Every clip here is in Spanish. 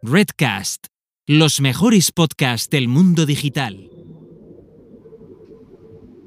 Redcast, los mejores podcasts del mundo digital.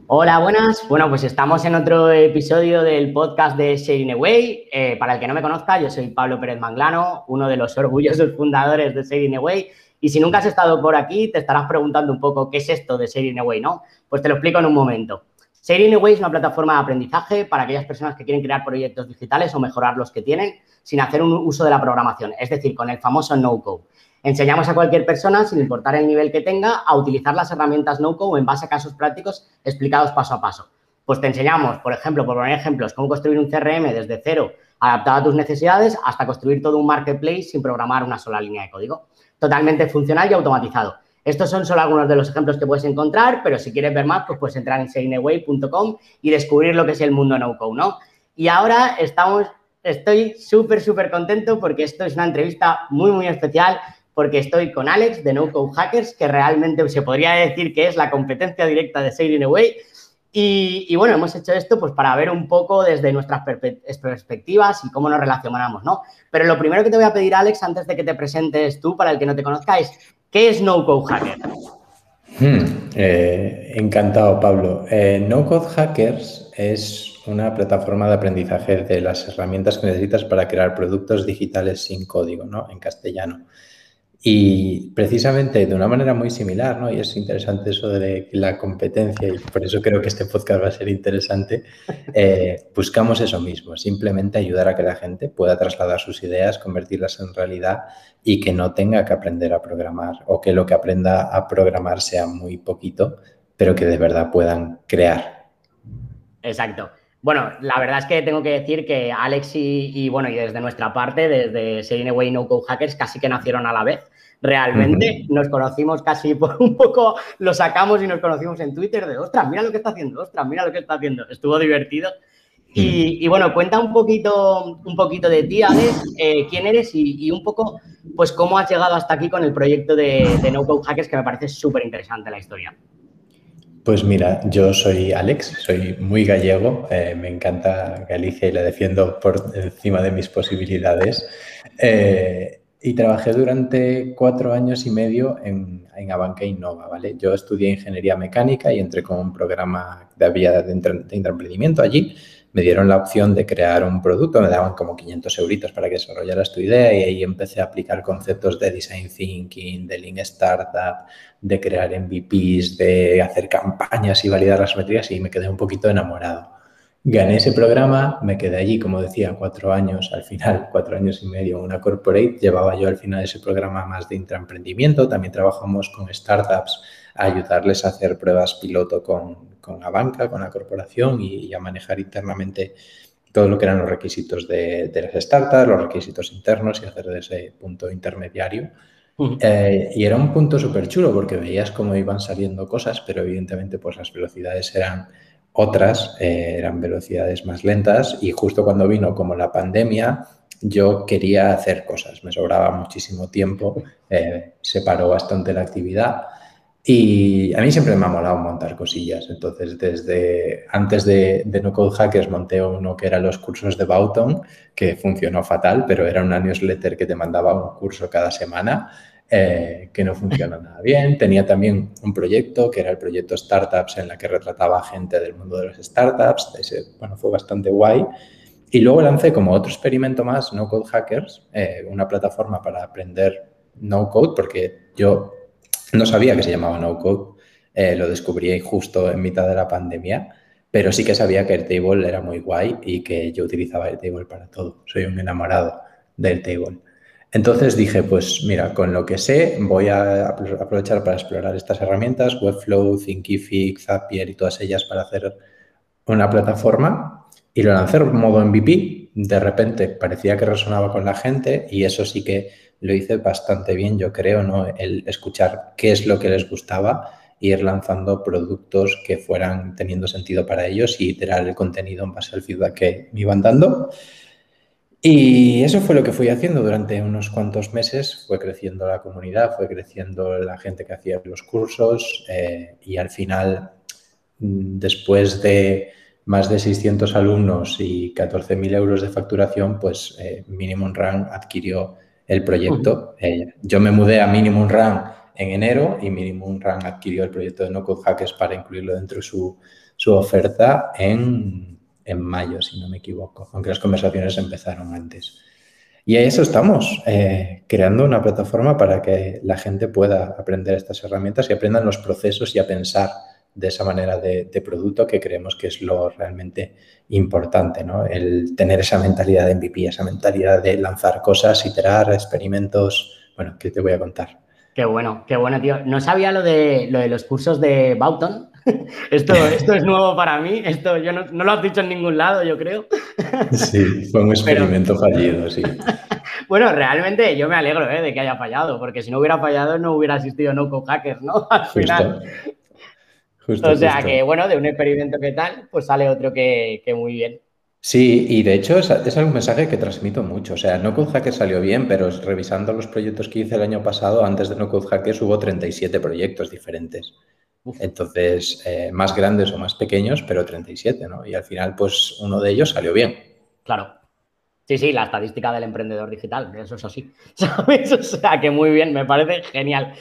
Hola, buenas. Bueno, pues estamos en otro episodio del podcast de Sharing Away. Eh, para el que no me conozca, yo soy Pablo Pérez Manglano, uno de los orgullosos fundadores de Sharing Away. Y si nunca has estado por aquí, te estarás preguntando un poco qué es esto de Sharing Away, ¿no? Pues te lo explico en un momento. Sharing Away es una plataforma de aprendizaje para aquellas personas que quieren crear proyectos digitales o mejorar los que tienen sin hacer un uso de la programación, es decir, con el famoso no-code. Enseñamos a cualquier persona, sin importar el nivel que tenga, a utilizar las herramientas no-code en base a casos prácticos explicados paso a paso. Pues te enseñamos, por ejemplo, por poner ejemplos, cómo construir un CRM desde cero, adaptado a tus necesidades, hasta construir todo un marketplace sin programar una sola línea de código. Totalmente funcional y automatizado. Estos son solo algunos de los ejemplos que puedes encontrar, pero si quieres ver más, pues puedes entrar en sainaway.com y descubrir lo que es el mundo no-code, ¿no? Y ahora estamos estoy súper, súper contento porque esto es una entrevista muy, muy especial porque estoy con Alex de No Code Hackers, que realmente se podría decir que es la competencia directa de Sailing. Y, y, bueno, hemos hecho esto pues para ver un poco desde nuestras perspectivas y cómo nos relacionamos, ¿no? Pero lo primero que te voy a pedir, Alex, antes de que te presentes tú, para el que no te conozca, es ¿qué es No Code Hacker? Hmm, eh, encantado, Pablo. Eh, no Code Hackers es una plataforma de aprendizaje de las herramientas que necesitas para crear productos digitales sin código, ¿no? En castellano. Y precisamente de una manera muy similar, ¿no? Y es interesante eso de la competencia y por eso creo que este podcast va a ser interesante. Eh, buscamos eso mismo, simplemente ayudar a que la gente pueda trasladar sus ideas, convertirlas en realidad y que no tenga que aprender a programar o que lo que aprenda a programar sea muy poquito, pero que de verdad puedan crear. Exacto. Bueno, la verdad es que tengo que decir que Alex y, bueno, y desde nuestra parte, desde Serine Away No Code Hackers, casi que nacieron a la vez. Realmente nos conocimos casi por un poco, lo sacamos y nos conocimos en Twitter de, ostras, mira lo que está haciendo, ostras, mira lo que está haciendo. Estuvo divertido. Y, bueno, cuenta un poquito, un poquito de ti, Alex, eh, quién eres y, un poco, pues, cómo has llegado hasta aquí con el proyecto de, de No Code Hackers, que me parece súper interesante la historia. Pues mira, yo soy Alex, soy muy gallego, eh, me encanta Galicia y la defiendo por encima de mis posibilidades. Eh, y trabajé durante cuatro años y medio en, en Abanca Innova, ¿vale? Yo estudié ingeniería mecánica y entré con un programa de, de, de emprendimiento allí me dieron la opción de crear un producto, me daban como 500 euritos para que desarrollaras tu idea y ahí empecé a aplicar conceptos de design thinking, de lean startup, de crear MVPs, de hacer campañas y validar las métricas y me quedé un poquito enamorado. Gané ese programa, me quedé allí, como decía, cuatro años, al final, cuatro años y medio, una corporate. Llevaba yo al final ese programa más de intraemprendimiento. También trabajamos con startups a ayudarles a hacer pruebas piloto con, con la banca, con la corporación y, a manejar internamente todo lo que eran los requisitos de, las startups, los requisitos internos y hacer de ese punto intermediario. Eh, y era un punto súper chulo porque veías cómo iban saliendo cosas, pero evidentemente pues las velocidades eran otras, eh, eran velocidades más lentas y justo cuando vino como la pandemia, yo quería hacer cosas, me sobraba muchísimo tiempo, eh, se paró bastante la actividad y a mí siempre me ha molado montar cosillas. Entonces, desde antes de, No Code Hackers monté uno que era los cursos de Bauton, que funcionó fatal, pero era una newsletter que te mandaba un curso cada semana, eh, que no funcionó nada bien. Tenía también un proyecto, que era el proyecto Startups, en la que retrataba gente del mundo de los startups. Ese, bueno, fue bastante guay. Y luego lancé como otro experimento más, No Code Hackers, eh, una plataforma para aprender no code, porque yo no sabía que se llamaba no code, eh, lo descubrí justo en mitad de la pandemia, pero sí que sabía que Airtable era muy guay y que yo utilizaba Airtable para todo. Soy un enamorado de Airtable. Entonces dije, pues mira, con lo que sé voy a aprovechar para explorar estas herramientas, Webflow, Thinkific, Zapier y todas ellas para hacer una plataforma y lo lancé en modo MVP. De repente parecía que resonaba con la gente y eso sí que lo hice bastante bien, yo creo, ¿no? El escuchar qué es lo que les gustaba e ir lanzando productos que fueran teniendo sentido para ellos y iterar el contenido en base al feedback que me iban dando. Y eso fue lo que fui haciendo durante unos cuantos meses. Fue creciendo la comunidad, fue creciendo la gente que hacía los cursos eh, y al final, después de más de 600 alumnos y 14.000 euros de facturación, pues eh, Minimum Run adquirió el proyecto. Eh, yo me mudé a Minimum Run en enero y Minimum Run adquirió el proyecto de No Code Hackers para incluirlo dentro de su, su oferta en, en, mayo, si no me equivoco, aunque las conversaciones empezaron antes. Y a eso estamos, eh, creando una plataforma para que la gente pueda aprender estas herramientas y aprendan los procesos y a pensar de esa manera de, producto que creemos que es lo realmente importante, ¿no? El tener esa mentalidad de MVP, esa mentalidad de lanzar cosas, iterar, experimentos. Bueno, ¿qué te voy a contar? Qué bueno, qué bueno, tío. No sabía lo de, lo de los cursos de Bauton. Esto, esto es nuevo para mí. Esto yo no, lo has dicho en ningún lado, yo creo. Sí, fue un experimento fallido, sí. Bueno, realmente yo me alegro ¿eh? de que haya fallado, porque si no hubiera fallado no hubiera existido No Hackers, ¿no? Al final o sea que, bueno, de un experimento que tal, pues sale otro que, muy bien. Sí, y de hecho es, es, un mensaje que transmito mucho. O sea, No Code Hackers salió bien, pero revisando los proyectos que hice el año pasado, antes de No Code Hackers hubo 37 proyectos diferentes. Entonces, eh, más grandes o más pequeños, pero 37, ¿no? Y al final, pues uno de ellos salió bien. Claro. Sí, sí, la estadística del emprendedor digital, eso es así. ¿Sabes? O sea, que muy bien, me parece genial.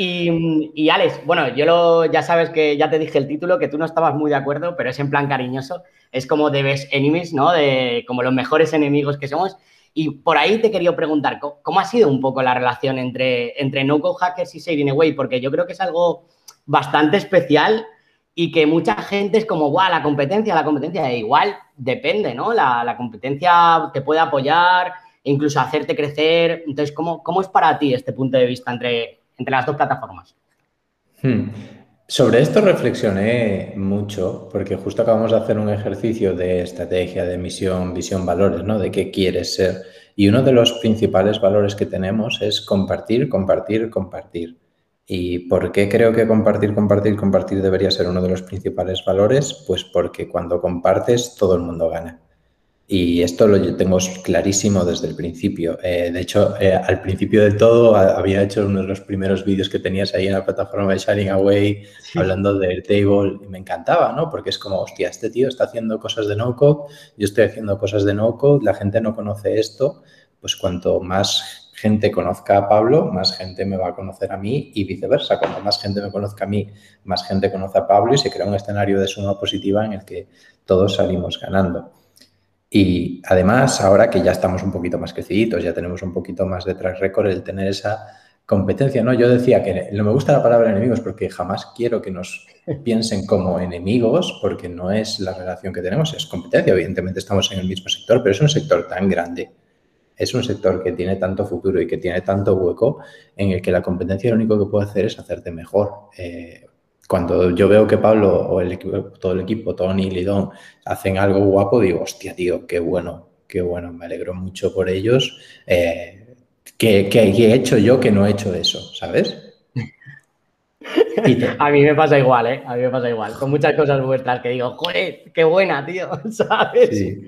Y, Alex, bueno, yo lo, ya sabes que ya te dije el título, que tú no estabas muy de acuerdo, pero es en plan cariñoso. Es como The Best Enemies, ¿no? De, como los mejores enemigos que somos. Y por ahí te quería preguntar, ¿cómo, ha sido un poco la relación entre, entre No Code Hackers y Saving Away? Porque yo creo que es algo bastante especial y que mucha gente es como, guau, la competencia, la competencia, e igual depende, ¿no? La, la, competencia te puede apoyar, incluso hacerte crecer. Entonces, ¿cómo, ¿cómo es para ti este punto de vista entre, entre las dos plataformas. Hmm. Sobre esto reflexioné mucho porque justo acabamos de hacer un ejercicio de estrategia, de misión, visión, valores, ¿no? De qué quieres ser. Y uno de los principales valores que tenemos es compartir, compartir, compartir. ¿Y por qué creo que compartir, compartir, compartir debería ser uno de los principales valores? Pues porque cuando compartes todo el mundo gana. Y esto lo tengo clarísimo desde el principio. Eh, de hecho, eh, al principio de todo había hecho uno de los primeros vídeos que tenías ahí en la plataforma de Sharing Away hablando del table y me encantaba, ¿no? Porque es como, hostia, este tío está haciendo cosas de no-code, yo estoy haciendo cosas de no-code, la gente no conoce esto, pues cuanto más gente conozca a Pablo, más gente me va a conocer a mí y viceversa. Cuanto más gente me conozca a mí, más gente conoce a Pablo y se crea un escenario de suma positiva en el que todos salimos ganando. Y además, ahora que ya estamos un poquito más creciditos, ya tenemos un poquito más de track record, el tener esa competencia, ¿no? Yo decía que no me gusta la palabra enemigos porque jamás quiero que nos piensen como enemigos, porque no es la relación que tenemos, es competencia. Evidentemente estamos en el mismo sector, pero es un sector tan grande, es un sector que tiene tanto futuro y que tiene tanto hueco en el que la competencia lo único que puede hacer es hacerte mejor. Eh, cuando yo veo que Pablo o el equipo, todo el equipo, Tony, Lidón, hacen algo guapo, digo, hostia, tío, qué bueno, qué bueno, me alegro mucho por ellos. Eh, ¿qué, he hecho yo que no he hecho eso? ¿Sabes? A mí me pasa igual, ¿eh? A mí me pasa igual. Con muchas cosas vuestras que digo, joder, qué buena, tío, ¿sabes? Sí.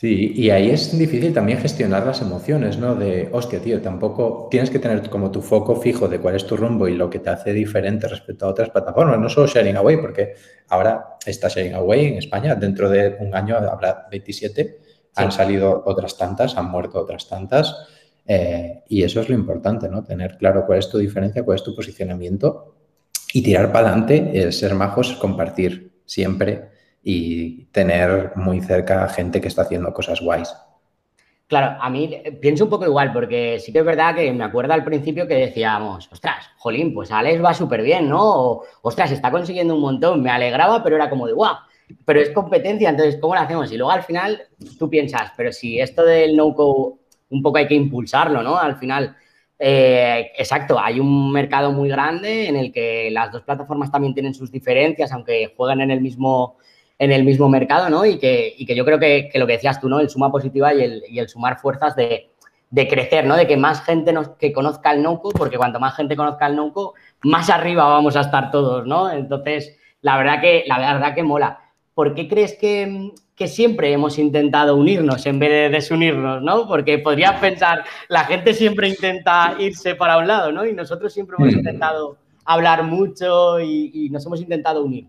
Sí, y ahí es difícil también gestionar las emociones, ¿no? De, hostia, tío, tampoco tienes que tener como tu foco fijo de cuál es tu rumbo y lo que te hace diferente respecto a otras plataformas, no solo Sharing Away, porque ahora está Sharing Away en España, dentro de un año habrá 27, han salido otras tantas, han muerto otras tantas, eh, y eso es lo importante, ¿no? Tener claro cuál es tu diferencia, cuál es tu posicionamiento y tirar para adelante, ser majos, compartir siempre y tener muy cerca gente que está haciendo cosas guays. Claro, a mí pienso un poco igual, porque sí que es verdad que me acuerdo al principio que decíamos, ostras, jolín, pues Alex va súper bien, ¿no? O, ostras, está consiguiendo un montón, me alegraba, pero era como de, guau, pero es competencia, entonces, ¿cómo lo hacemos? Y luego al final tú piensas, pero si esto del no-code un poco hay que impulsarlo, ¿no? Al final, eh, exacto, hay un mercado muy grande en el que las dos plataformas también tienen sus diferencias, aunque juegan en el mismo en el mismo mercado, ¿no? Y que, y que yo creo que, que, lo que decías tú, ¿no? El suma positiva y el, y el sumar fuerzas de, de, crecer, ¿no? De que más gente nos, que conozca el no porque cuanto más gente conozca el no más arriba vamos a estar todos, ¿no? Entonces, la verdad que, la verdad que mola. ¿Por qué crees que, que siempre hemos intentado unirnos en vez de desunirnos, ¿no? Porque podrías pensar, la gente siempre intenta irse para un lado, ¿no? Y nosotros siempre hemos mm. intentado hablar mucho y, y nos hemos intentado unir.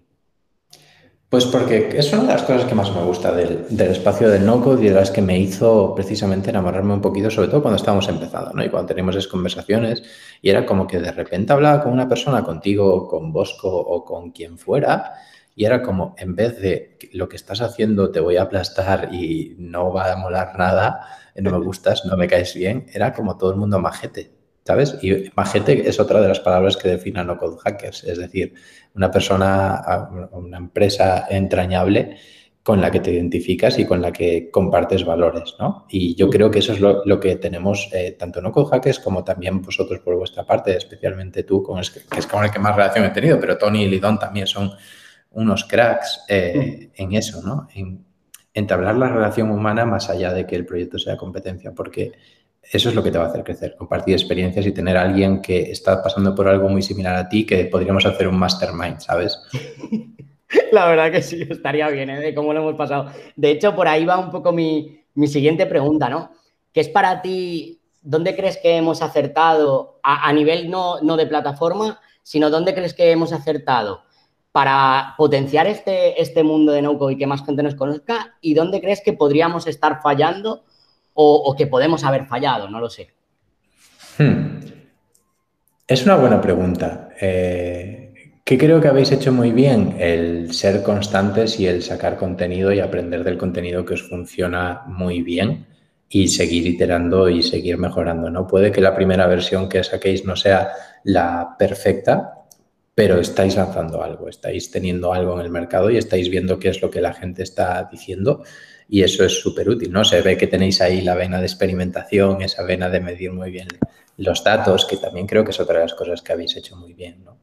Pues porque es una de las cosas que más me gusta del, espacio del no-code y de las que me hizo precisamente enamorarme un poquito, sobre todo cuando estábamos empezando, ¿no? Y cuando teníamos esas conversaciones y era como que de repente hablaba con una persona, contigo, con Bosco o con quien fuera, y era como, en vez de lo que estás haciendo te voy a aplastar y no va a molar nada, no me gustas, no me caes bien, era como todo el mundo majete. ¿Sabes? Y Magete es otra de las palabras que define a no code hackers, es decir, una persona, una empresa entrañable con la que te identificas y con la que compartes valores, ¿no? Y yo creo que eso es lo, que tenemos eh, tanto no code hackers como también vosotros por vuestra parte, especialmente tú, con que es con el que más relación he tenido, pero Tony y Lidón también son unos cracks eh, en eso, ¿no? En entablar la relación humana más allá de que el proyecto sea competencia, porque eso es lo que te va a hacer crecer, compartir experiencias y tener a alguien que está pasando por algo muy similar a ti que podríamos hacer un mastermind, ¿sabes? La verdad que sí, estaría bien, ¿eh? De cómo lo hemos pasado. De hecho, por ahí va un poco mi, siguiente pregunta, ¿no? ¿Qué es para ti, dónde crees que hemos acertado a, nivel no, no, de plataforma, sino dónde crees que hemos acertado para potenciar este, este mundo de no y que más gente nos conozca? ¿Y dónde crees que podríamos estar fallando o, que podemos haber fallado, no lo sé. Hmm. Es una buena pregunta. Eh, ¿Qué creo que habéis hecho muy bien? El ser constantes y el sacar contenido y aprender del contenido que os funciona muy bien y seguir iterando y seguir mejorando. ¿no? Puede que la primera versión que saquéis no sea la perfecta, pero estáis lanzando algo, estáis teniendo algo en el mercado y estáis viendo qué es lo que la gente está diciendo y eso es súper útil, ¿no? Se ve que tenéis ahí la vena de experimentación, esa vena de medir muy bien los datos, que también creo que es otra de las cosas que habéis hecho muy bien, ¿no?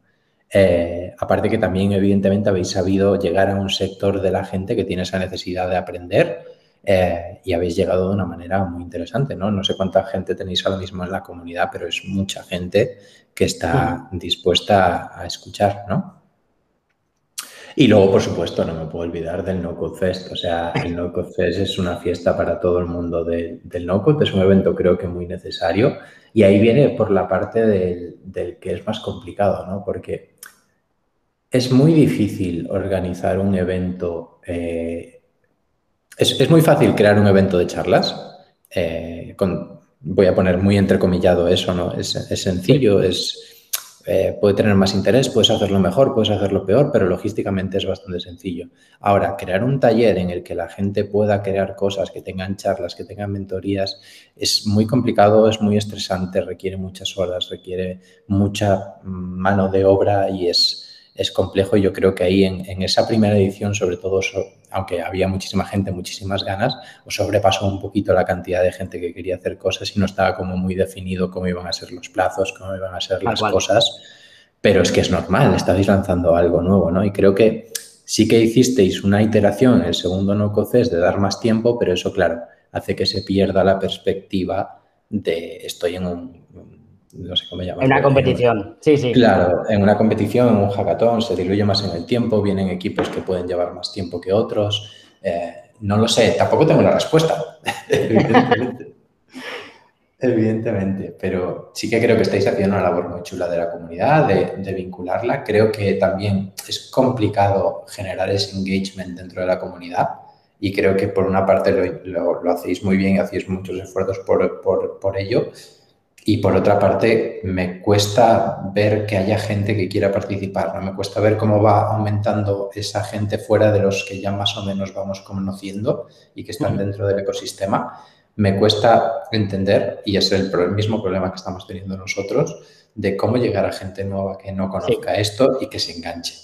Eh, aparte que también, evidentemente, habéis sabido llegar a un sector de la gente que tiene esa necesidad de aprender eh, y habéis llegado de una manera muy interesante, ¿no? No sé cuánta gente tenéis ahora mismo en la comunidad, pero es mucha gente que está dispuesta a escuchar, ¿no? Y luego, por supuesto, no me puedo olvidar del No Code Fest. O sea, el No Code Fest es una fiesta para todo el mundo del No Code. Es un evento creo que muy necesario. Y ahí viene por la parte del, que es más complicado, ¿no? Porque es muy difícil organizar un evento. Eh, es, muy fácil crear un evento de charlas. Eh, voy a poner muy entrecomillado eso, ¿no? Es, es sencillo, es eh, puede tener más interés, puedes hacerlo mejor, puedes hacerlo peor, pero logísticamente es bastante sencillo. Ahora, crear un taller en el que la gente pueda crear cosas, que tengan charlas, que tengan mentorías, es muy complicado, es muy estresante, requiere muchas horas, requiere mucha mano de obra y es, es complejo. Yo creo que ahí en, esa primera edición, sobre todo, aunque había muchísima gente, muchísimas ganas, os sobrepasó un poquito la cantidad de gente que quería hacer cosas y no estaba como muy definido cómo iban a ser los plazos, cómo iban a ser las cosas. Pero es que es normal, estáis lanzando algo nuevo, ¿no? Y creo que sí que hicisteis una iteración en el segundo no coces de dar más tiempo, pero eso, claro, hace que se pierda la perspectiva de estoy en un no sé cómo llamarlo. En una competición, sí, sí. Claro, en una competición, en un hackathon, se diluye más en el tiempo, vienen equipos que pueden llevar más tiempo que otros. Eh, no lo sé, tampoco tengo la respuesta, evidentemente. evidentemente, pero sí que creo que estáis haciendo una labor muy chula de la comunidad, de, vincularla. Creo que también es complicado generar ese engagement dentro de la comunidad y creo que por una parte lo, lo, hacéis muy bien y hacéis muchos esfuerzos por, por, por ello, y por otra parte, me cuesta ver que haya gente que quiera participar, ¿no? Me cuesta ver cómo va aumentando esa gente fuera de los que ya más o menos vamos conociendo y que están dentro del ecosistema. Me cuesta entender, y es el, mismo problema que estamos teniendo nosotros, de cómo llegar a gente nueva que no conozca esto y que se enganche.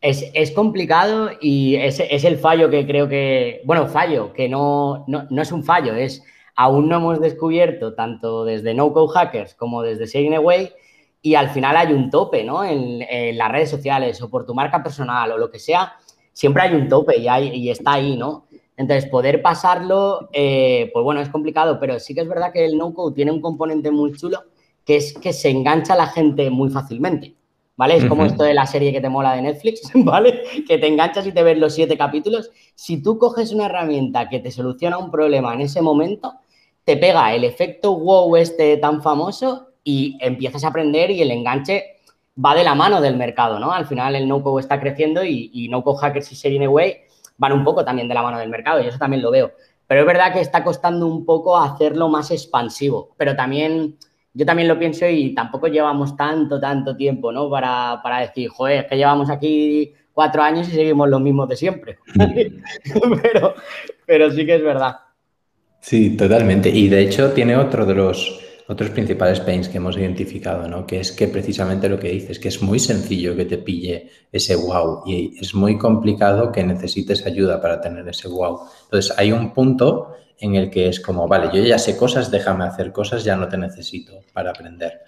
Es, es complicado y es, es, el fallo que creo que, bueno, fallo, que no, no, no es un fallo, es aún no hemos descubierto tanto desde No Code Hackers como desde Saving Away y al final hay un tope, ¿no? En, las redes sociales o por tu marca personal o lo que sea, siempre hay un tope y, hay, y está ahí, ¿no? Entonces, poder pasarlo, eh, pues bueno, es complicado, pero sí que es verdad que el no-code tiene un componente muy chulo, que es que se engancha a la gente muy fácilmente, ¿vale? Es como esto de la serie que te mola de Netflix, ¿vale? Que te enganchas y te ves los siete capítulos. Si tú coges una herramienta que te soluciona un problema en ese momento, te pega el efecto wow este tan famoso y empiezas a aprender y el enganche va de la mano del mercado, ¿no? Al final el no-code está creciendo y, y no-code hackers y Sharing Away van un poco también de la mano del mercado y eso también lo veo. Pero es verdad que está costando un poco hacerlo más expansivo, pero también yo también lo pienso y tampoco llevamos tanto, tanto tiempo, ¿no? Para, para decir, joder, es que llevamos aquí cuatro años y seguimos los mismos de siempre. pero, pero sí que es verdad. Sí, totalmente. Y de hecho tiene otro de los otros principales pains que hemos identificado, ¿no? Que es que precisamente lo que dices, que es muy sencillo que te pille ese wow y es muy complicado que necesites ayuda para tener ese wow. Entonces hay un punto en el que es como, vale, yo ya sé cosas, déjame hacer cosas, ya no te necesito para aprender.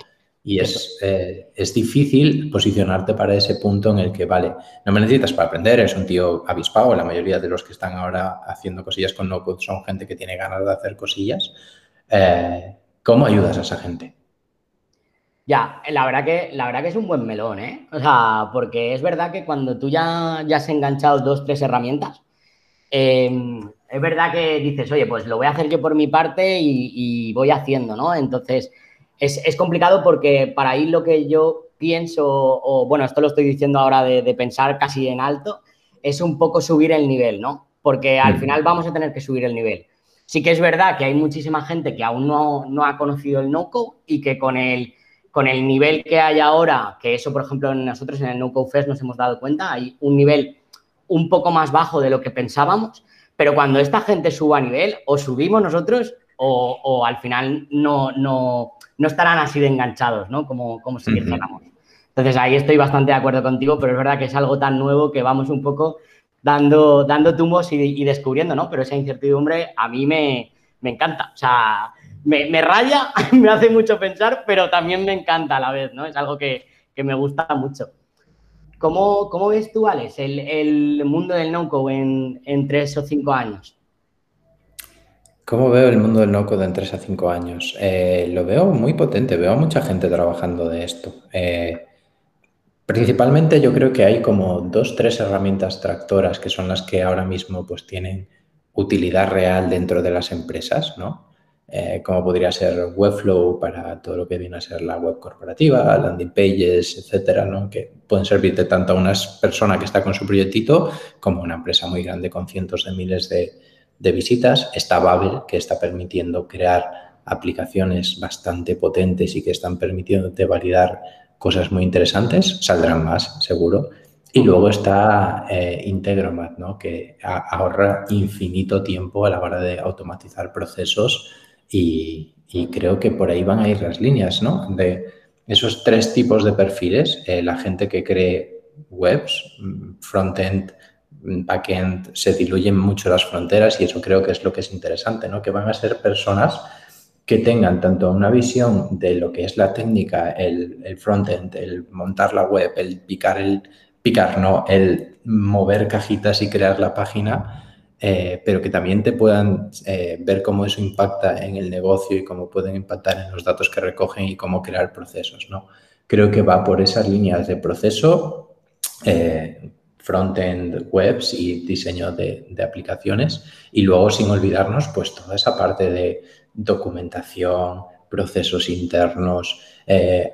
Y es, eh, es difícil posicionarte para ese punto en el que, vale, no me necesitas para aprender, es un tío avispado, la mayoría de los que están ahora haciendo cosillas con no son gente que tiene ganas de hacer cosillas. Eh, ¿Cómo ayudas a esa gente? Ya, la verdad que, la verdad que es un buen melón, ¿eh? O sea, porque es verdad que cuando tú ya, ya has enganchado dos, tres herramientas, em, es verdad que dices, oye, pues lo voy a hacer yo por mi parte y voy haciendo, ¿no? Entonces, es, complicado porque para ahí lo que yo pienso, o bueno, esto lo estoy diciendo ahora de, pensar casi en alto, es un poco subir el nivel, ¿no? Porque al final vamos a tener que subir el nivel. Sí que es verdad que hay muchísima gente que aún no, ha conocido el no-code y que con el, con el nivel que hay ahora, que eso, por ejemplo, nosotros en el no-code fest nos hemos dado cuenta, hay un nivel un poco más bajo de lo que pensábamos, pero cuando esta gente suba a nivel, o subimos nosotros o, o al final no, no, no estarán así de enganchados, ¿no? Como, como si dijéramos. Entonces ahí estoy bastante de acuerdo contigo, pero es verdad que es algo tan nuevo que vamos un poco dando, dando tumbos y, descubriendo, ¿no? Pero esa incertidumbre a mí me, encanta. O sea, me, raya, me hace mucho pensar, pero también me encanta a la vez, ¿no? Es algo que, me gusta mucho. ¿Cómo, ¿Cómo, ves tú, Alex, el, mundo del no-code en, en tres o cinco años? ¿Cómo veo el mundo del no-code en 3 a 5 años? Eh, lo veo muy potente, veo a mucha gente trabajando de esto. Eh, principalmente yo creo que hay como dos, tres herramientas tractoras que son las que ahora mismo pues tienen utilidad real dentro de las empresas, ¿no? Eh, como podría ser Webflow para todo lo que viene a ser la web corporativa, landing pages, etcétera, ¿no? que pueden servirte tanto a una persona que está con su proyectito como a una empresa muy grande con cientos de miles de, de visitas. Está Babel, que está permitiendo crear aplicaciones bastante potentes y que están permitiéndote validar cosas muy interesantes. Saldrán más, seguro. Y luego está eh, Integromat, ¿no? que ahorra infinito tiempo a la hora de automatizar procesos y, creo que por ahí van a ir las líneas, ¿no? De esos tres tipos de perfiles, eh, la gente que cree webs, mm, frontend, backend se diluyen mucho las fronteras y eso creo que es lo que es interesante, ¿no? Que van a ser personas que tengan tanto una visión de lo que es la técnica, el, el frontend, el montar la web, el picar, el picar, no, el mover cajitas y crear la página, eh, pero que también te puedan eh, ver cómo eso impacta en el negocio y cómo pueden impactar en los datos que recogen y cómo crear procesos, ¿no? Creo que va por esas líneas de proceso, eh, front-end webs y diseño de, aplicaciones. Y luego, sin olvidarnos, pues toda esa parte de documentación, procesos internos.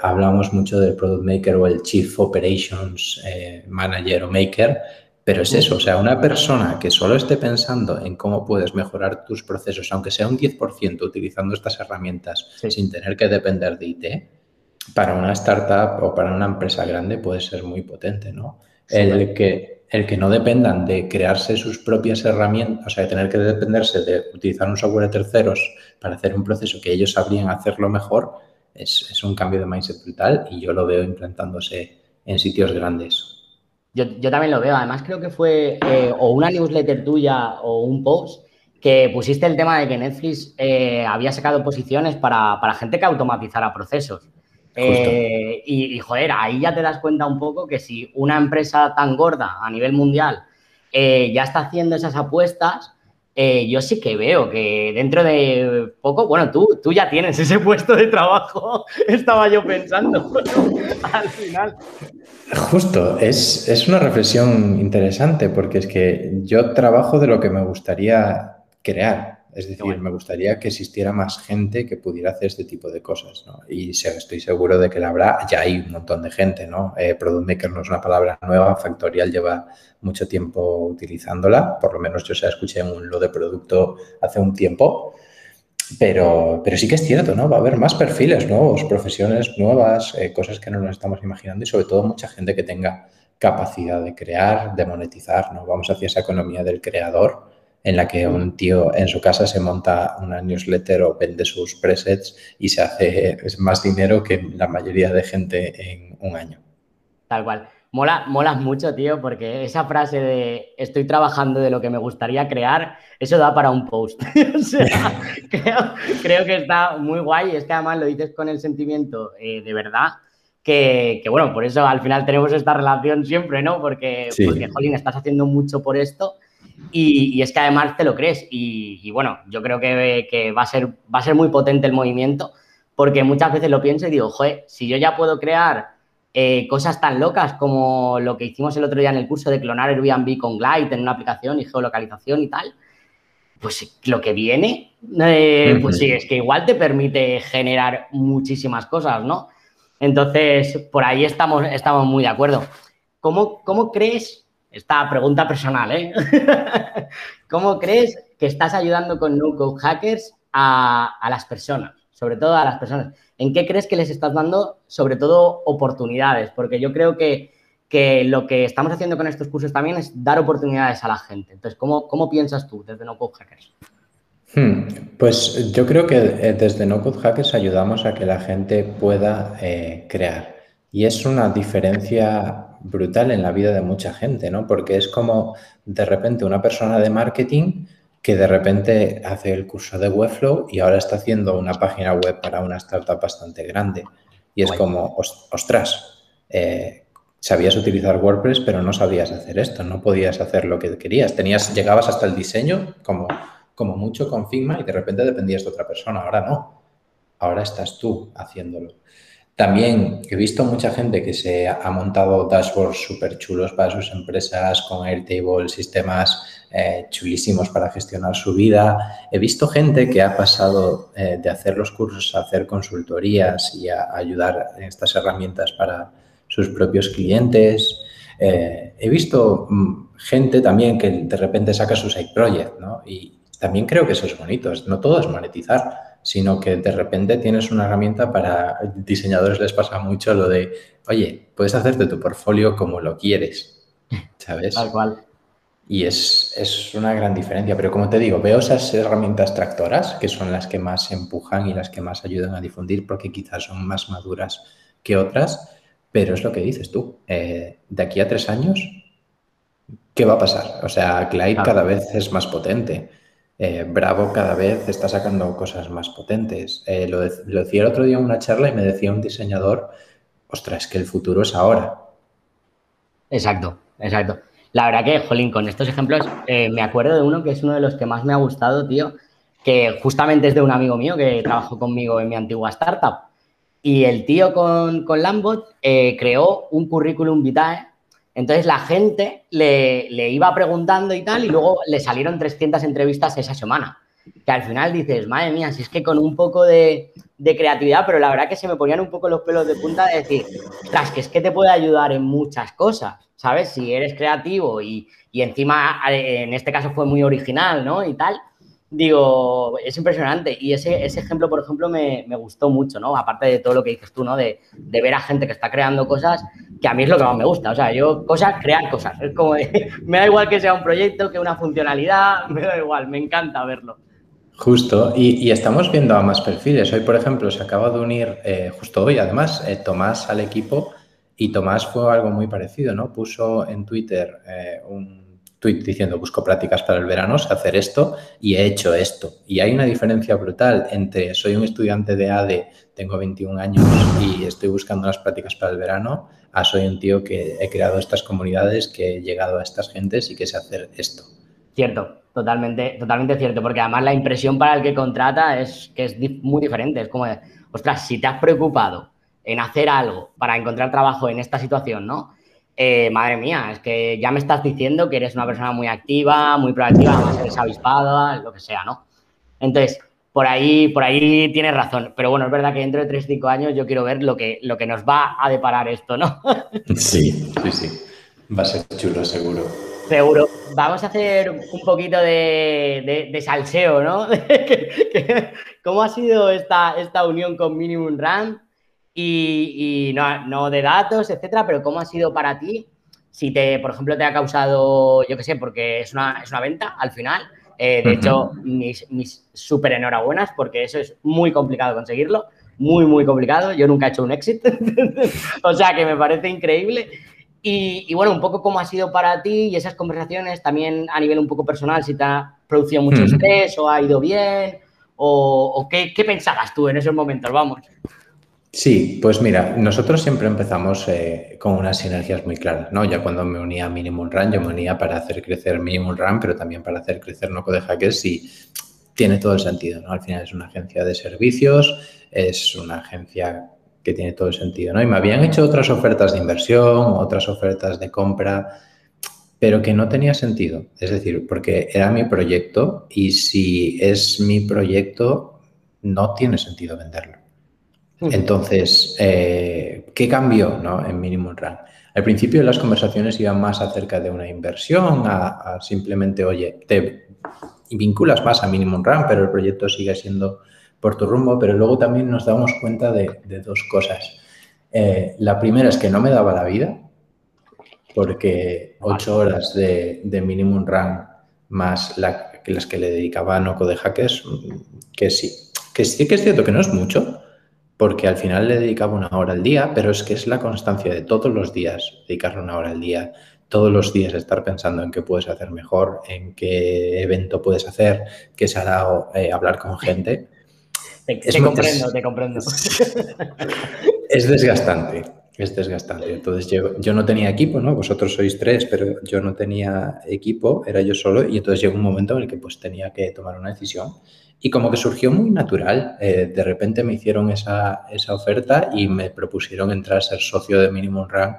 Hablamos mucho del Product Maker o el Chief Operations Manager o Maker, pero es eso, o sea, una persona que solo esté pensando en cómo puedes mejorar tus procesos, aunque sea un 10% utilizando estas herramientas sin tener que depender de IT, para una startup o para una empresa grande puede ser muy potente, ¿no? el, que, el que no dependan de crearse sus propias herramientas, o sea, de tener que dependerse de utilizar un software de terceros para hacer un proceso que ellos sabrían hacerlo mejor, es, un cambio de mindset brutal y yo lo veo implantándose en sitios grandes. Yo, también lo veo. Además, creo que fue eh, o una newsletter tuya o un post que pusiste el tema de que Netflix eh, había sacado posiciones para, para gente que automatizara procesos. Eh, y, joder, ahí ya te das cuenta un poco que si una empresa tan gorda a nivel mundial eh, ya está haciendo esas apuestas, eh, yo sí que veo que dentro de poco, bueno, tú, tú ya tienes ese puesto de trabajo, estaba yo pensando al final. Justo, es, es una reflexión interesante porque es que yo trabajo de lo que me gustaría crear. Es decir, me gustaría que existiera más gente que pudiera hacer este tipo de cosas, ¿no? Y estoy seguro de que la habrá, ya hay un montón de gente, ¿no? Eh, Product Maker no es una palabra nueva, Factorial lleva mucho tiempo utilizándola, por lo menos yo se la escuché en un lo de producto hace un tiempo, pero, pero sí que es cierto, ¿no? Va a haber más perfiles nuevos, profesiones nuevas, eh, cosas que no nos estamos imaginando y sobre todo mucha gente que tenga capacidad de crear, de monetizar, ¿no? Vamos hacia esa economía del creador en la que un tío en su casa se monta una newsletter o vende sus presets y se hace más dinero que la mayoría de gente en un año. Tal cual. Mola, molas mucho, tío, porque esa frase de estoy trabajando de lo que me gustaría crear, eso da para un post. o sea, creo, que está muy guay. Es que además lo dices con el sentimiento eh, de verdad. Que, bueno, por eso al final tenemos esta relación siempre, ¿no? Porque, porque Jolín, estás haciendo mucho por esto y, es que además te lo crees. Y, bueno, yo creo que, va, a ser, va a ser muy potente el movimiento porque muchas veces lo pienso y digo, joder, si yo ya puedo crear eh, cosas tan locas como lo que hicimos el otro día en el curso de clonar Airbnb con Glide en una aplicación y geolocalización y tal, pues lo que viene, eh, pues sí, es que igual te permite generar muchísimas cosas, ¿no? Entonces, por ahí estamos, estamos muy de acuerdo. ¿Cómo, cómo crees, esta pregunta personal, ¿eh? ¿Cómo crees que estás ayudando con No Code Hackers a, las personas? Sobre todo a las personas. ¿En qué crees que les estás dando, sobre todo, oportunidades? Porque yo creo que, lo que estamos haciendo con estos cursos también es dar oportunidades a la gente. Entonces, ¿cómo, cómo piensas tú desde No Code Hackers? Hmm, pues yo creo que eh, desde No Code Hackers ayudamos a que la gente pueda eh, crear. Y es una diferencia brutal en la vida de mucha gente, ¿no? Porque es como de repente una persona de marketing que de repente hace el curso de Webflow y ahora está haciendo una página web para una startup bastante grande. Y es como, ostras, eh, sabías utilizar WordPress, pero no sabías hacer esto, no podías hacer lo que querías. Tenías, llegabas hasta el diseño, como, como mucho con Figma, y de repente dependías de otra persona. Ahora no. Ahora estás tú haciéndolo. También he visto mucha gente que se ha montado dashboards súper chulos para sus empresas con Airtable, sistemas eh, chulísimos para gestionar su vida. He visto gente que ha pasado eh, de hacer los cursos a hacer consultorías y a ayudar en estas herramientas para sus propios clientes. Eh, he visto mm, gente también que de repente saca su side project, ¿no? Y también creo que eso es bonito. No todo es monetizar sino que de repente tienes una herramienta para diseñadores les pasa mucho lo de, oye, puedes hacerte tu portfolio como lo quieres, ¿sabes? Tal cual. Y es, es, una gran diferencia, pero como te digo, veo esas herramientas tractoras que son las que más empujan y las que más ayudan a difundir porque quizás son más maduras que otras, pero es lo que dices tú, eh, de aquí a tres años, ¿qué va a pasar? O sea, Clyde cada vez es más potente. Eh, Bravo cada vez está sacando cosas más potentes. Eh, lo, decía el otro día en una charla y me decía un diseñador, ostras, que el futuro es ahora. Exacto, exacto. La verdad que, jolín, con estos ejemplos eh, me acuerdo de uno que es uno de los que más me ha gustado, tío, que justamente es de un amigo mío que trabajó conmigo en mi antigua startup. Y el tío con, con Lambot creó un currículum vitae entonces la gente le, iba preguntando y tal, y luego le salieron 300 entrevistas esa semana. Que al final dices, madre mía, si es que con un poco de, creatividad, pero la verdad que se me ponían un poco los pelos de punta de decir, ostras, que es que te puede ayudar en muchas cosas, ¿sabes? Si eres creativo y, y encima en este caso fue muy original, ¿no? Y tal, digo, es impresionante. Y ese, ese ejemplo, por ejemplo, me, gustó mucho, ¿no? Aparte de todo lo que dices tú, ¿no? De, ver a gente que está creando cosas, que a mí es lo que más me gusta. O sea, yo, cosas, crear cosas. Es como, me da igual que sea un proyecto, que una funcionalidad, me da igual, me encanta verlo. Justo, y, estamos viendo a más perfiles. Hoy, por ejemplo, se acaba de unir, eh, justo hoy, además, eh, Tomás al equipo. Y Tomás fue algo muy parecido, ¿no? Puso en Twitter eh, un tweet diciendo busco prácticas para el verano, sé hacer esto y he hecho esto. Y hay una diferencia brutal entre soy un estudiante de ADE, tengo 21 años y estoy buscando unas prácticas para el verano, a soy un tío que he creado estas comunidades, que he llegado a estas gentes y que sé hacer esto. Cierto, totalmente, totalmente cierto, porque además la impresión para el que contrata es que es muy diferente. Es como, de, ostras, si te has preocupado en hacer algo para encontrar trabajo en esta situación, ¿no? Eh, madre mía, es que ya me estás diciendo que eres una persona muy activa, muy proactiva, además eres avispada, lo que sea, ¿no? Entonces, por ahí, por ahí tienes razón. Pero bueno, es verdad que dentro de 3-5 años yo quiero ver lo que, lo que nos va a deparar esto, ¿no? Sí, sí, sí. Va a ser chulo, seguro. Seguro. Vamos a hacer un poquito de, salseo, ¿no? ¿Cómo ha sido esta, esta unión con Minimum Run? Y, no, de datos, etcétera, pero ¿cómo ha sido para ti? Si te, por ejemplo, te ha causado, yo qué sé, porque es una, es una venta al final, eh, de hecho, mis, mis súper enhorabuenas porque eso es muy complicado conseguirlo, muy, muy complicado. Yo nunca he hecho un exit, o sea que me parece increíble. Y, bueno, un poco cómo ha sido para ti y esas conversaciones también a nivel un poco personal, si te ha producido mucho estrés o ha ido bien o, qué, qué, pensabas tú en esos momentos, vamos. Sí, pues mira, nosotros siempre empezamos eh, con unas sinergias muy claras, ¿no? Ya cuando me unía a Minimum Run, yo me unía para hacer crecer Minimum Run, pero también para hacer crecer Noco de Hackers y tiene todo el sentido, ¿no? Al final es una agencia de servicios, es una agencia que tiene todo el sentido, ¿no? Y me habían hecho otras ofertas de inversión, otras ofertas de compra, pero que no tenía sentido. Es decir, porque era mi proyecto y si es mi proyecto, no tiene sentido venderlo. Entonces, eh, ¿qué cambió ¿no? en Minimum Run? Al principio las conversaciones iban más acerca de una inversión, a, simplemente, oye, te vinculas más a Minimum Run, pero el proyecto sigue siendo por tu rumbo, pero luego también nos damos cuenta de, dos cosas. Eh, la primera es que no me daba la vida, porque ocho horas de, Minimum Run más las que le dedicaba a Noco de Hackers, que sí, que sí que es cierto que no es mucho, porque al final le dedicaba una hora al día, pero es que es la constancia de todos los días, dedicarle una hora al día, todos los días estar pensando en qué puedes hacer mejor, en qué evento puedes hacer, qué se hará eh, hablar con gente. Te, comprendo, te comprendo. Es desgastante, es desgastante. Entonces yo, yo, no tenía equipo, ¿no? Vosotros sois tres, pero yo no tenía equipo, era yo solo y entonces llegó un momento en el que pues tenía que tomar una decisión y como que surgió muy natural. Eh, de repente me hicieron esa, oferta y me propusieron entrar a ser socio de Minimum Run.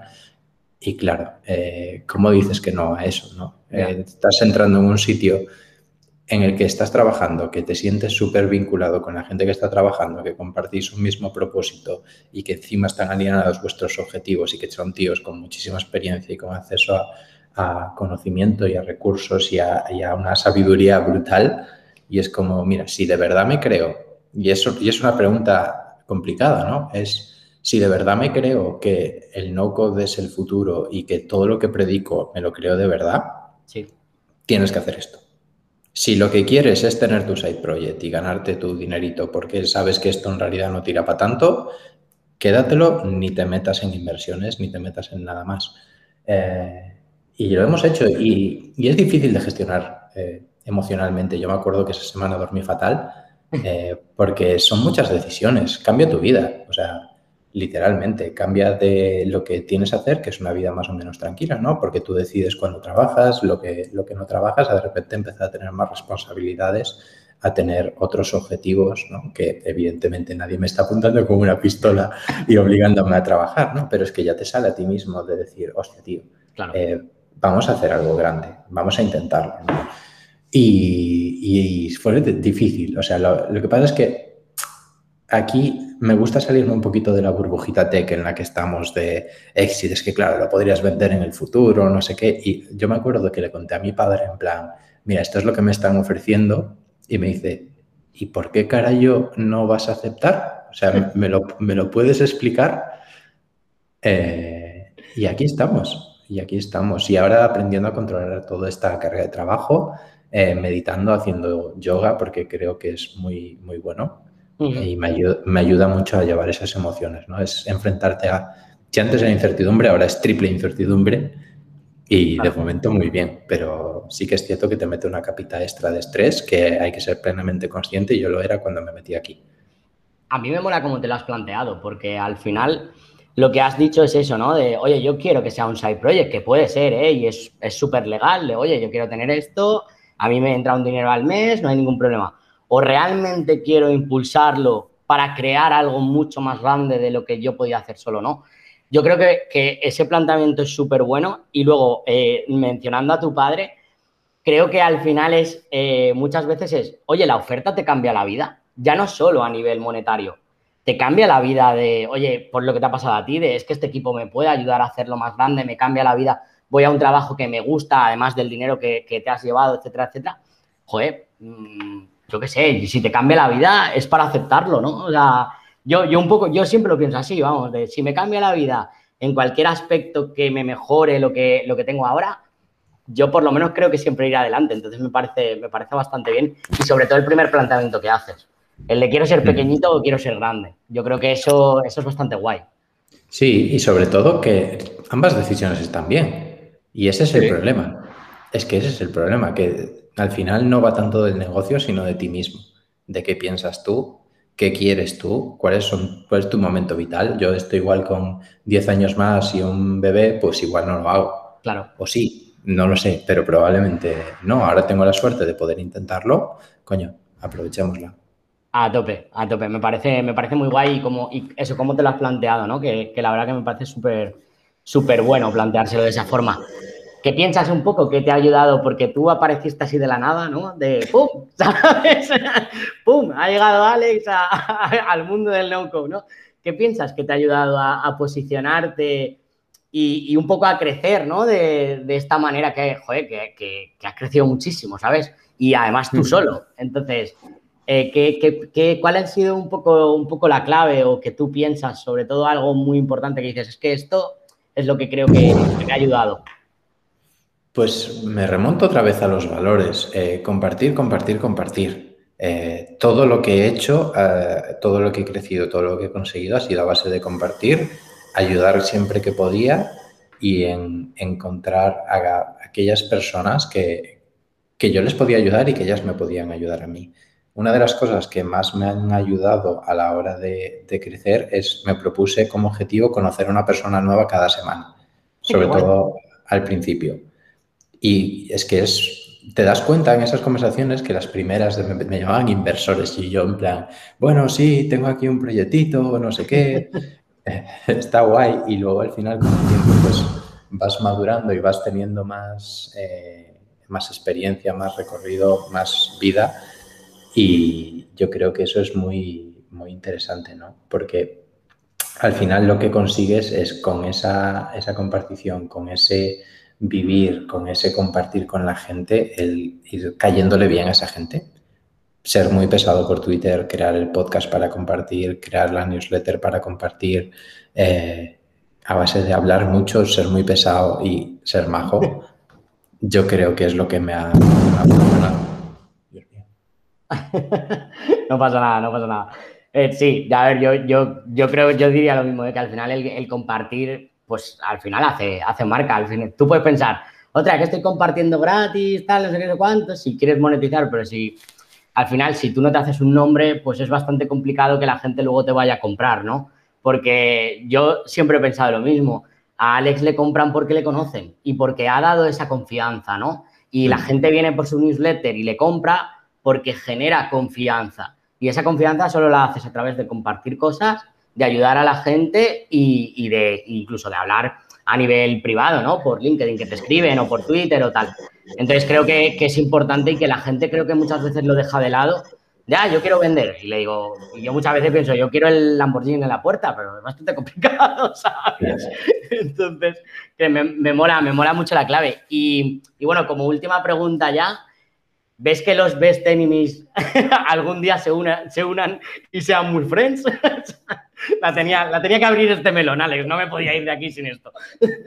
Y claro, eh, ¿cómo dices que no a eso? ¿no? Eh, estás entrando en un sitio en el que estás trabajando, que te sientes súper vinculado con la gente que está trabajando, que compartís un mismo propósito y que encima están alineados vuestros objetivos y que son tíos con muchísima experiencia y con acceso a, conocimiento y a recursos y a, y a una sabiduría brutal y es como, mira, si de verdad me creo, y eso y es una pregunta complicada, ¿no? Es si de verdad me creo que el no-code es el futuro y que todo lo que predico me lo creo de verdad, sí. tienes que hacer esto. Si lo que quieres es tener tu side project y ganarte tu dinerito porque sabes que esto en realidad no tira para tanto, quédatelo, ni te metas en inversiones, ni te metas en nada más. Eh, y lo hemos hecho y, es difícil de gestionar eh, emocionalmente. Yo me acuerdo que esa semana dormí fatal eh, porque son muchas decisiones. Cambia tu vida, o sea, literalmente, cambia de lo que tienes que hacer, que es una vida más o menos tranquila, ¿no? Porque tú decides cuando trabajas, lo que, lo que no trabajas, de repente empiezas a tener más responsabilidades, a tener otros objetivos, ¿no? Que evidentemente nadie me está apuntando con una pistola y obligándome a trabajar, ¿no? Pero es que ya te sale a ti mismo de decir, hostia, tío, eh, vamos a hacer algo grande, vamos a intentarlo, ¿no? Y, fue difícil. O sea, lo, que pasa es que aquí me gusta salirme un poquito de la burbujita tech en la que estamos de éxito. Es que, claro, lo podrías vender en el futuro, no sé qué. Y yo me acuerdo que le conté a mi padre en plan, mira, esto es lo que me están ofreciendo. Y me dice, ¿y por qué carajo no vas a aceptar? O sea, ¿me lo, me lo puedes explicar? Eh, y aquí estamos, y aquí estamos. Y ahora aprendiendo a controlar toda esta carga de trabajo, eh, meditando, haciendo yoga, porque creo que es muy, muy bueno. Y me ayuda, me ayuda mucho a llevar esas emociones, ¿no? Es enfrentarte a, si antes era incertidumbre, ahora es triple incertidumbre y de momento muy bien, pero sí que es cierto que te mete una capita extra de estrés que hay que ser plenamente consciente y yo lo era cuando me metí aquí. A mí me mola como te lo has planteado, porque al final lo que has dicho es eso, ¿no? De, oye, yo quiero que sea un side project, que puede ser, ¿eh? Y es súper legal, de, oye, yo quiero tener esto, a mí me entra un dinero al mes, no hay ningún problema. O realmente quiero impulsarlo para crear algo mucho más grande de lo que yo podía hacer solo, ¿no? Yo creo que, ese planteamiento es súper bueno y luego, eh, mencionando a tu padre, creo que al final es, eh, muchas veces es, oye, la oferta te cambia la vida, ya no solo a nivel monetario, te cambia la vida de, oye, por lo que te ha pasado a ti, de es que este equipo me puede ayudar a hacerlo más grande, me cambia la vida, voy a un trabajo que me gusta, además del dinero que, te has llevado, etcétera, etcétera. Joder, mm, yo qué sé, si te cambia la vida es para aceptarlo, ¿no? O sea, yo, yo un poco, yo siempre lo pienso así, vamos, de si me cambia la vida en cualquier aspecto que me mejore lo que, lo que tengo ahora, yo por lo menos creo que siempre iré adelante. Entonces me parece, me parece bastante bien. Y sobre todo el primer planteamiento que haces. El de quiero ser pequeñito o quiero ser grande. Yo creo que eso, eso es bastante guay. Sí, y sobre todo que ambas decisiones están bien. Y ese es el problema. Es que ese es el problema, que al final no va tanto del negocio, sino de ti mismo. De qué piensas tú, qué quieres tú, cuál, son, cuál es tu momento vital. Yo estoy igual con 10 años más y un bebé, pues igual no lo hago. Claro. O sí, no lo sé, pero probablemente no. Ahora tengo la suerte de poder intentarlo. Coño, aprovechémosla. A tope, a tope. Me parece, me parece muy guay y, como, y eso, cómo te lo has planteado, ¿no? Que, la verdad que me parece súper, súper bueno planteárselo de esa forma. ¿Qué piensas un poco que te ha ayudado? Porque tú apareciste así de la nada, ¿no? De ¡pum! ¿Sabes? ¡Pum! Ha llegado Alex al mundo del no-code, ¿no? ¿Qué piensas que te ha ayudado a, posicionarte y, un poco a crecer, ¿no? De, esta manera que, joder, que, que, has crecido muchísimo, ¿sabes? Y además tú solo. Entonces, eh, cuál ha sido un poco, un poco la clave o que tú piensas, sobre todo algo muy importante que dices, es que esto es lo que creo que, me ha ayudado? Pues me remonto otra vez a los valores. Eh, compartir, compartir, compartir. Eh, todo lo que he hecho, todo lo que he crecido, todo lo que he conseguido ha sido a base de compartir, ayudar siempre que podía y en, encontrar a, aquellas personas que, que yo les podía ayudar y que ellas me podían ayudar a mí. Una de las cosas que más me han ayudado a la hora de, crecer es, me propuse como objetivo conocer a una persona nueva cada semana, sobre todo al principio. Y es que es, te das cuenta en esas conversaciones que las primeras me, llamaban inversores y yo en plan, bueno, sí, tengo aquí un proyectito, no sé qué, está guay. Y luego al final con el tiempo pues vas madurando y vas teniendo más, eh, más experiencia, más recorrido, más vida y yo creo que eso es muy, muy interesante, ¿no? Porque al final lo que consigues es con esa, esa compartición, con ese vivir, con ese compartir con la gente, el ir cayéndole bien a esa gente. Ser muy pesado por Twitter, crear el podcast para compartir, crear la newsletter para compartir, eh, a base de hablar mucho, ser muy pesado y ser majo, yo creo que es lo que me ha, funcionado. no pasa nada, no pasa nada. Eh, sí, a ver, yo, yo, yo creo, yo diría lo mismo, de que al final el, compartir, pues al final hace, hace marca. Al final, tú puedes pensar, otra, que estoy compartiendo gratis, tal, no sé qué, cuánto, si quieres monetizar, pero si al final, si tú no te haces un nombre, pues es bastante complicado que la gente luego te vaya a comprar, ¿no? Porque yo siempre he pensado lo mismo. A Alex le compran porque le conocen y porque ha dado esa confianza, ¿no? Y la gente viene por su newsletter y le compra porque genera confianza. Y esa confianza solo la haces a través de compartir cosas, de ayudar a la gente y, de incluso de hablar a nivel privado, ¿no? Por LinkedIn, que te escriben o por Twitter o tal. Entonces creo que, es importante y que la gente creo que muchas veces lo deja de lado. Ya, yo quiero vender. Y le digo, y yo muchas veces pienso, yo quiero el Lamborghini en la puerta, pero es bastante complicado, ¿sabes? Entonces, que me, mola, me mola mucho la clave. Y, y bueno, como última pregunta ya, ¿Ves que los best enemies algún día se, se unan y sean muy friends? la, tenía, la tenía que abrir este melón, Alex. No me podía ir de aquí sin esto.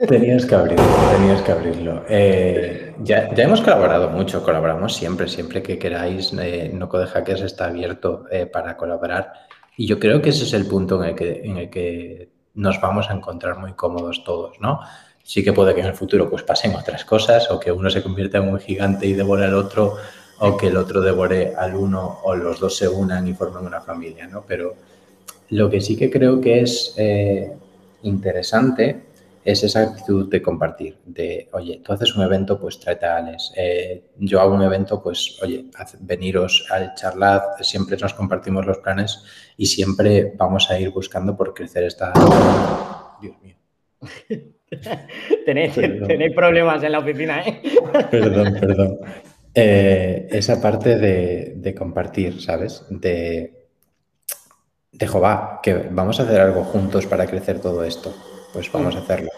tenías que abrirlo, tenías que abrirlo. Eh, ya, hemos colaborado mucho, colaboramos siempre, siempre que queráis. Eh, no Code Hackers está abierto eh, para colaborar. Y yo creo que ese es el punto en el, que, en el que nos vamos a encontrar muy cómodos todos, ¿no? Sí que puede que en el futuro pues pasen otras cosas o que uno se convierta en un gigante y devore al otro o que el otro devore al uno o los dos se unan y formen una familia, ¿no? Pero lo que sí que creo que es eh, interesante es esa actitud de compartir, de, oye, tú haces un evento, pues tráete a Alex. Eh, yo hago un evento, pues, oye, veniros al charlar, siempre nos compartimos los planes y siempre vamos a ir buscando por crecer esta... Dios mío. tenéis, problemas en la oficina, ¿eh? Perdón, perdón. Eh, esa parte de, compartir, ¿sabes? De, de va, que vamos a hacer algo juntos para crecer todo esto. Pues vamos a hacerlo.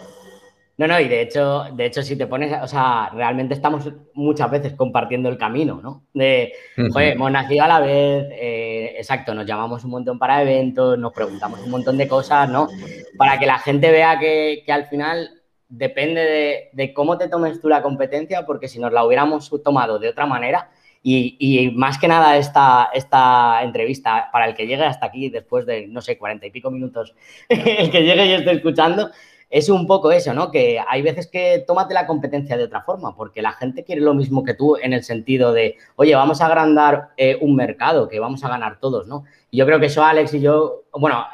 No, no, y de hecho, de hecho, si te pones, o sea, realmente estamos muchas veces compartiendo el camino, ¿no? De, oye, hemos nacido a la vez, eh, exacto, nos llamamos un montón para eventos, nos preguntamos un montón de cosas, ¿no? Para que la gente vea que, al final depende de, cómo te tomes tú la competencia, porque si nos la hubiéramos tomado de otra manera, y, más que nada esta, esta entrevista, para el que llegue hasta aquí después de, no sé, cuarenta y pico minutos, el que llegue y esté escuchando, es un poco eso, ¿no? Que hay veces que tómate la competencia de otra forma, porque la gente quiere lo mismo que tú en el sentido de, oye, vamos a agrandar eh, un mercado, que vamos a ganar todos, ¿no? Y yo creo que eso Alex y yo, bueno,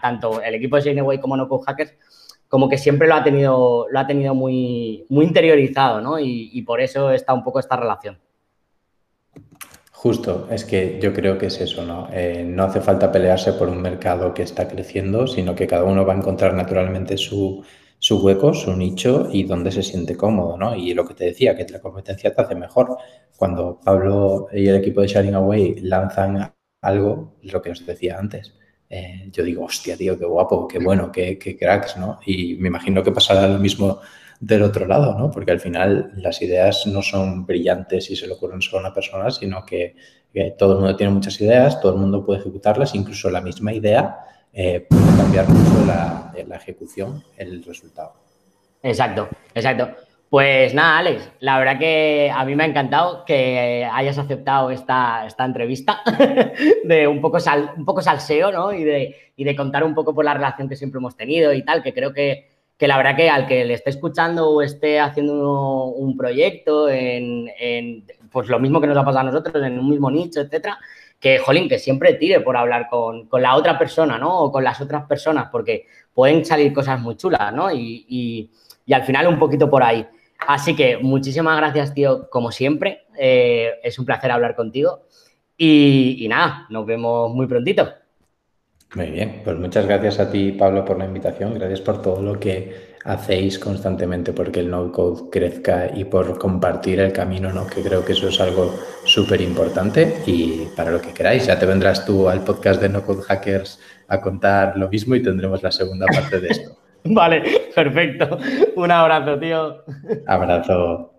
tanto el equipo de Sineway como No Code Hackers, como que siempre lo ha tenido, lo ha tenido muy, muy interiorizado, ¿no? y por eso está un poco esta relación. Justo, es que yo creo que es eso, ¿no? Eh, no hace falta pelearse por un mercado que está creciendo, sino que cada uno va a encontrar naturalmente su, hueco, su nicho y donde se siente cómodo, ¿no? Y lo que te decía, que la competencia te hace mejor. Cuando Pablo y el equipo de Sharing Away lanzan algo, lo que os decía antes, eh, yo digo, hostia, tío, qué guapo, qué bueno, qué, qué cracks, ¿no? Y me imagino que pasará lo mismo del otro lado, ¿no? Porque al final las ideas no son brillantes y se le ocurren solo a una persona, sino que, todo el mundo tiene muchas ideas, todo el mundo puede ejecutarlas, incluso la misma idea eh, puede cambiar mucho la, la ejecución, el resultado. Exacto, exacto. Pues nada, Alex, la verdad que a mí me ha encantado que hayas aceptado esta, esta entrevista de un poco, sal, un poco salseo, ¿no? Y de, y de contar un poco por la relación que siempre hemos tenido y tal, que creo que, que la verdad que al que le esté escuchando o esté haciendo un proyecto en, pues lo mismo que nos ha pasado a nosotros, en un mismo nicho, etcétera, que, jolín, que siempre tire por hablar con, la otra persona, ¿no? O con las otras personas, porque pueden salir cosas muy chulas, ¿no? Y, al final un poquito por ahí. Así que muchísimas gracias, tío, como siempre. Eh, es un placer hablar contigo. Y, y nada, nos vemos muy prontito. Muy bien, pues muchas gracias a ti, Pablo, por la invitación. Gracias por todo lo que hacéis constantemente porque el no-code crezca y por compartir el camino, ¿no? que creo que eso es algo súper importante. Y para lo que queráis, ya te vendrás tú al podcast de No-code hackers a contar lo mismo y tendremos la segunda parte de esto. vale, perfecto. Un abrazo, tío. Abrazo.